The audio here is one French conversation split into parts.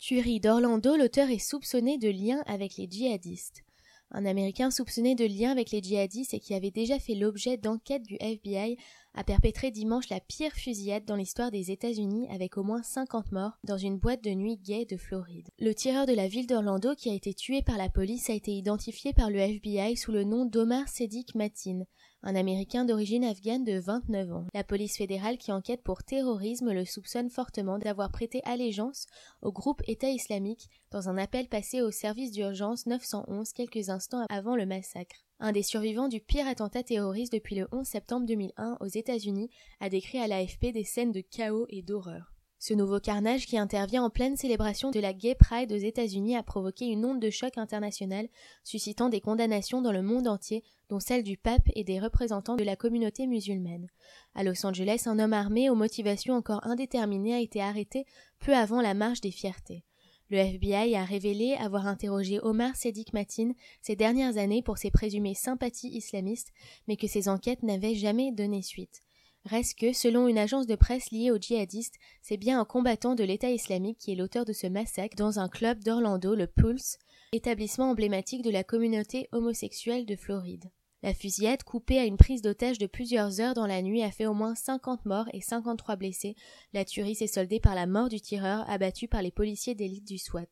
Tuerie d'Orlando, l'auteur est soupçonné de lien avec les djihadistes. Un Américain soupçonné de lien avec les djihadistes et qui avait déjà fait l'objet d'enquêtes du FBI a perpétré dimanche la pire fusillade dans l'histoire des États-Unis avec au moins 50 morts dans une boîte de nuit gay de Floride. Le tireur de la ville d'Orlando qui a été tué par la police a été identifié par le FBI sous le nom d'Omar Sedik Matin, un Américain d'origine afghane de 29 ans. La police fédérale qui enquête pour terrorisme le soupçonne fortement d'avoir prêté allégeance au groupe État islamique dans un appel passé au service d'urgence 911 quelques instants avant le massacre. Un des survivants du pire attentat terroriste depuis le 11 septembre 2001 aux États-Unis a décrit à l'AFP des scènes de chaos et d'horreur. Ce nouveau carnage qui intervient en pleine célébration de la Gay Pride aux États-Unis a provoqué une onde de choc international, suscitant des condamnations dans le monde entier, dont celle du pape et des représentants de la communauté musulmane. À Los Angeles, un homme armé aux motivations encore indéterminées a été arrêté peu avant la marche des fiertés. Le FBI a révélé avoir interrogé Omar Sedik Matin ces dernières années pour ses présumées sympathies islamistes, mais que ces enquêtes n'avaient jamais donné suite. Reste que, selon une agence de presse liée aux djihadistes, c'est bien un combattant de l'État islamique qui est l'auteur de ce massacre dans un club d'Orlando, le Pulse, établissement emblématique de la communauté homosexuelle de Floride. La fusillade, coupée à une prise d'otage de plusieurs heures dans la nuit, a fait au moins 50 morts et 53 blessés. La tuerie s'est soldée par la mort du tireur abattu par les policiers d'élite du SWAT.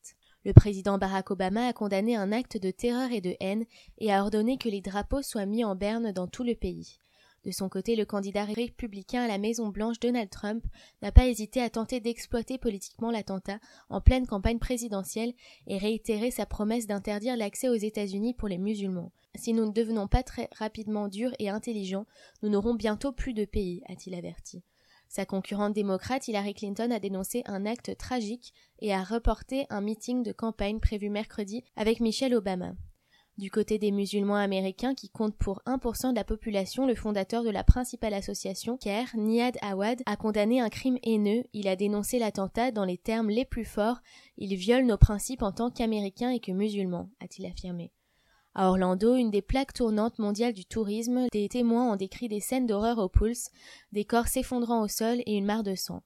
Le président Barack Obama a condamné un acte de terreur et de haine et a ordonné que les drapeaux soient mis en berne dans tout le pays. De son côté, le candidat républicain à la Maison Blanche, Donald Trump, n'a pas hésité à tenter d'exploiter politiquement l'attentat en pleine campagne présidentielle et réitérer sa promesse d'interdire l'accès aux États-Unis pour les musulmans. Si nous ne devenons pas très rapidement durs et intelligents, nous n'aurons bientôt plus de pays, a-t-il averti. Sa concurrente démocrate Hillary Clinton a dénoncé un acte tragique et a reporté un meeting de campagne prévu mercredi avec Michelle Obama. Du côté des musulmans américains qui comptent pour 1% de la population, le fondateur de la principale association, CARE, Niad Awad, a condamné un crime haineux. Il a dénoncé l'attentat dans les termes les plus forts. Il viole nos principes en tant qu'Américains et que musulmans, a-t-il affirmé. À Orlando, une des plaques tournantes mondiales du tourisme, des témoins ont décrit des scènes d'horreur au pulse, des corps s'effondrant au sol et une mare de sang.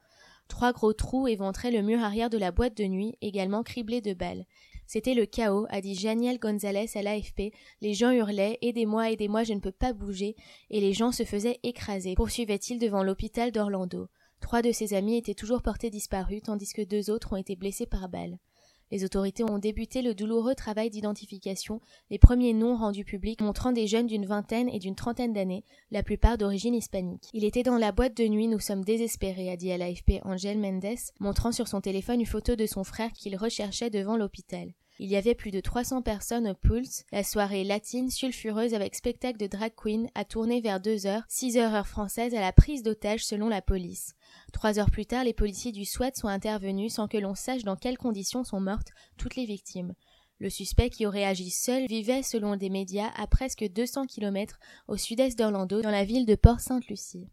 Trois gros trous éventraient le mur arrière de la boîte de nuit, également criblé de balles. C'était le chaos, a dit Janiel Gonzalez à l'AFP. Les gens hurlaient Aidez-moi, aidez-moi, je ne peux pas bouger. Et les gens se faisaient écraser, poursuivait-il devant l'hôpital d'Orlando. Trois de ses amis étaient toujours portés disparus, tandis que deux autres ont été blessés par balles. Les autorités ont débuté le douloureux travail d'identification, les premiers noms rendus publics montrant des jeunes d'une vingtaine et d'une trentaine d'années, la plupart d'origine hispanique. Il était dans la boîte de nuit, nous sommes désespérés, a dit à l'AFP Angel Mendes, montrant sur son téléphone une photo de son frère qu'il recherchait devant l'hôpital. Il y avait plus de 300 personnes au Pulse. La soirée latine sulfureuse avec spectacle de drag queen a tourné vers 2 heures, 6 heures heure française à la prise d'otage selon la police. Trois heures plus tard, les policiers du SWAT sont intervenus sans que l'on sache dans quelles conditions sont mortes toutes les victimes. Le suspect qui aurait agi seul vivait, selon des médias, à presque 200 kilomètres au sud-est d'Orlando, dans la ville de Port-Sainte-Lucie.